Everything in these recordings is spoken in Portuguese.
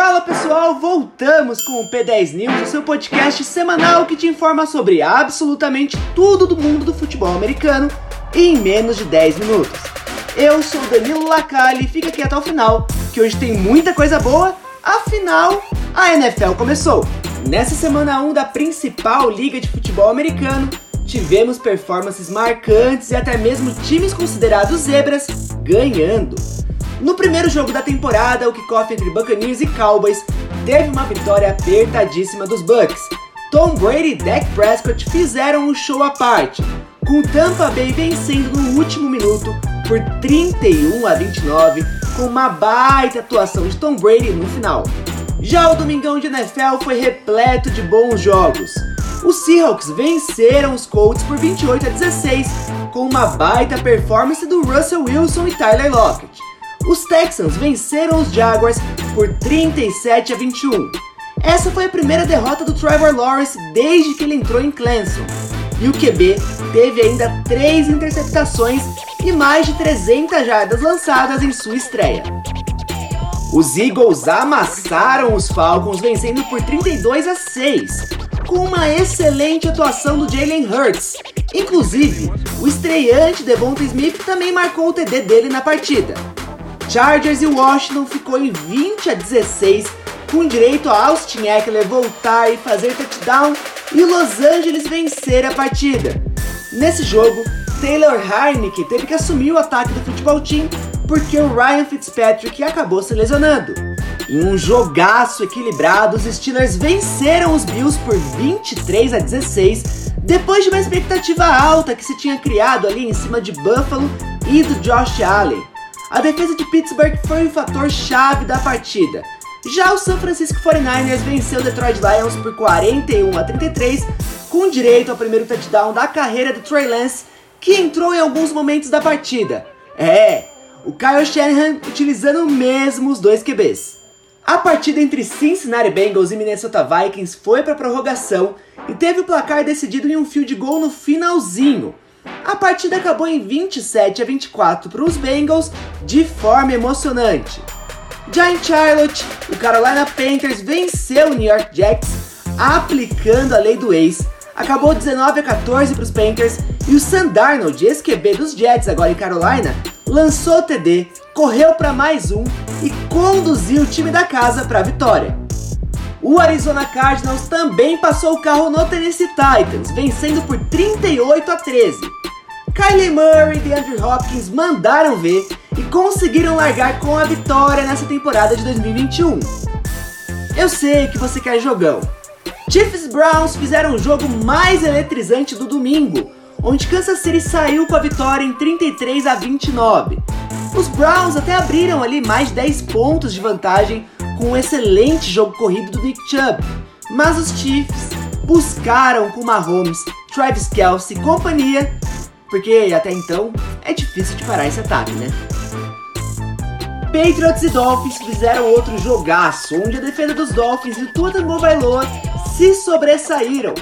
Fala pessoal, voltamos com o P10 News, o seu podcast semanal que te informa sobre absolutamente tudo do mundo do futebol americano em menos de 10 minutos. Eu sou Danilo Lacalle e fica aqui até o final, que hoje tem muita coisa boa, afinal a NFL começou. Nessa semana 1 da principal liga de futebol americano, tivemos performances marcantes e até mesmo times considerados zebras ganhando. No primeiro jogo da temporada, o kickoff entre Buccaneers e Cowboys teve uma vitória apertadíssima dos Bucks. Tom Brady e Dak Prescott fizeram um show à parte, com Tampa Bay vencendo no último minuto por 31 a 29, com uma baita atuação de Tom Brady no final. Já o domingão de NFL foi repleto de bons jogos. Os Seahawks venceram os Colts por 28 a 16, com uma baita performance do Russell Wilson e Tyler Lockett. Os Texans venceram os Jaguars por 37 a 21. Essa foi a primeira derrota do Trevor Lawrence desde que ele entrou em Clemson. E o QB teve ainda três interceptações e mais de 300 jardas lançadas em sua estreia. Os Eagles amassaram os Falcons vencendo por 32 a 6, com uma excelente atuação do Jalen Hurts. Inclusive, o estreante Devonta Smith também marcou o TD dele na partida. Chargers e Washington ficou em 20 a 16, com direito a Austin Eckler voltar e fazer touchdown e Los Angeles vencer a partida. Nesse jogo, Taylor Heineke teve que assumir o ataque do futebol team porque o Ryan Fitzpatrick acabou se lesionando. Em um jogaço equilibrado, os Steelers venceram os Bills por 23 a 16, depois de uma expectativa alta que se tinha criado ali em cima de Buffalo e do Josh Allen. A defesa de Pittsburgh foi o fator chave da partida. Já o San Francisco 49ers venceu o Detroit Lions por 41 a 33, com direito ao primeiro touchdown da carreira do Trey Lance, que entrou em alguns momentos da partida. É, o Kyle Shanahan utilizando mesmo os dois QBs. A partida entre Cincinnati Bengals e Minnesota Vikings foi para prorrogação e teve o placar decidido em um field goal no finalzinho. A partida acabou em 27 a 24 para os Bengals de forma emocionante. Já em Charlotte, o Carolina Panthers venceu o New York Jets aplicando a lei do ex. Acabou 19 a 14 para os Panthers e o Sam Darnold, ex-QB dos Jets agora em Carolina, lançou o TD, correu para mais um e conduziu o time da casa para a vitória. O Arizona Cardinals também passou o carro no Tennessee Titans, vencendo por 38 a 13. Kylie Murray e Andrew Hopkins mandaram ver e conseguiram largar com a vitória nessa temporada de 2021. Eu sei que você quer jogão. Chiefs Browns fizeram o jogo mais eletrizante do domingo, onde Kansas City saiu com a vitória em 33 a 29. Os Browns até abriram ali mais de 10 pontos de vantagem com um excelente jogo corrido do Nick Chubb, mas os Chiefs buscaram com Mahomes, Travis Kelce e companhia, porque até então é difícil de parar esse ataque, né? Patriots e Dolphins fizeram outro jogaço, onde a defesa dos Dolphins e Tua Tagovailoa se sobressaíram.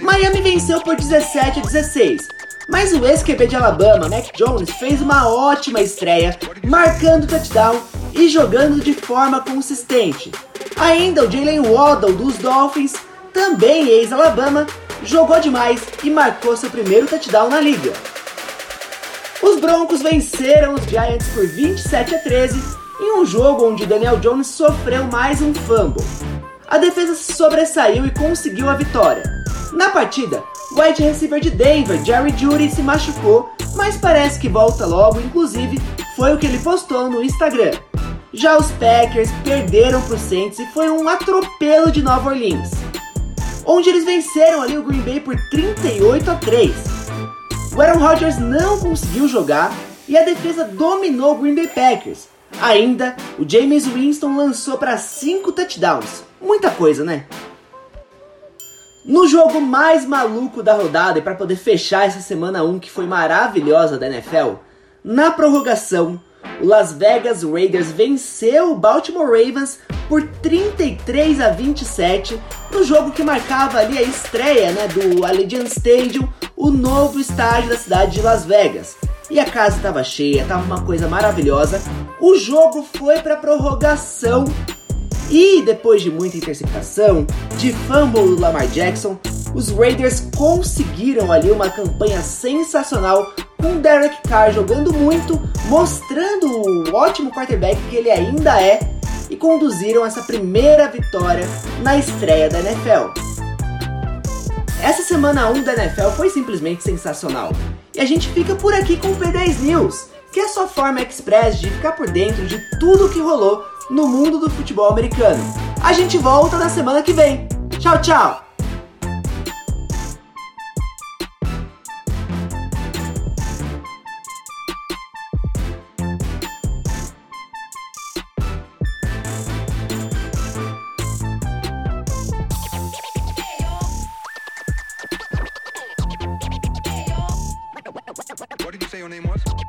Miami venceu por 17 a 16, mas o ex-QB de Alabama, Mac Jones, fez uma ótima estreia, marcando touchdown e jogando de forma consistente. Ainda o Jalen Waddle dos Dolphins, também ex-Alabama, jogou demais e marcou seu primeiro touchdown na liga. Os Broncos venceram os Giants por 27 a 13 em um jogo onde Daniel Jones sofreu mais um fumble. A defesa se sobressaiu e conseguiu a vitória. Na partida, o wide receiver de Denver, Jerry Judy, se machucou, mas parece que volta logo, inclusive foi o que ele postou no Instagram. Já os Packers perderam para o Saints e foi um atropelo de Nova Orleans, onde eles venceram ali o Green Bay por 38 a 3. O Aaron Rodgers não conseguiu jogar e a defesa dominou o Green Bay Packers. Ainda, o James Winston lançou para 5 touchdowns. Muita coisa, né? No jogo mais maluco da rodada e para poder fechar essa semana 1 que foi maravilhosa da NFL, na prorrogação, o Las Vegas Raiders venceu o Baltimore Ravens por 33 a 27 no jogo que marcava ali a estreia né, do Allegiant Stadium, o novo estádio da cidade de Las Vegas. E a casa estava cheia, estava uma coisa maravilhosa. O jogo foi para prorrogação E depois de muita interceptação, de fumble do Lamar Jackson, os Raiders conseguiram ali uma campanha sensacional com Derek Carr jogando muito, mostrando o ótimo quarterback que ele ainda é conduziram essa primeira vitória na estreia da NFL. Essa semana 1 da NFL foi simplesmente sensacional. E a gente fica por aqui com o P10 News, que é a sua forma express de ficar por dentro de tudo o que rolou no mundo do futebol americano. A gente volta na semana que vem. Tchau, tchau! What did you say your name was?